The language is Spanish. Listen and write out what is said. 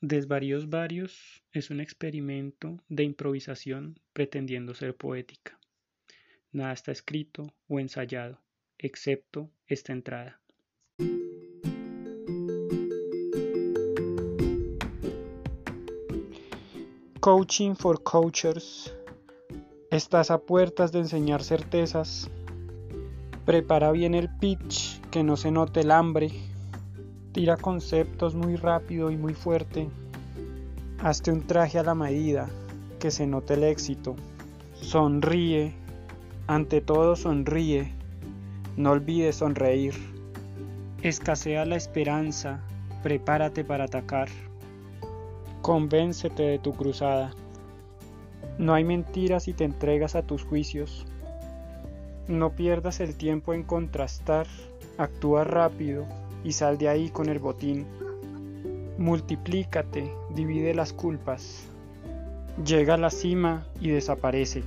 Desvaríos varios es un experimento de improvisación pretendiendo ser poética. Nada está escrito o ensayado, excepto esta entrada. Coaching for Coachers. Estás a puertas de enseñar certezas. Prepara bien el pitch, que no se note el hambre. Tira conceptos muy rápido y muy fuerte. Hazte un traje a la medida, que se note el éxito. Sonríe, ante todo sonríe. No olvides sonreír. Escasea la esperanza, prepárate para atacar. Convéncete de tu cruzada. No hay mentiras si te entregas a tus juicios. No pierdas el tiempo en contrastar, actúa rápido y sal de ahí con el botín. Multiplícate, divide las culpas. Llega a la cima y desaparece.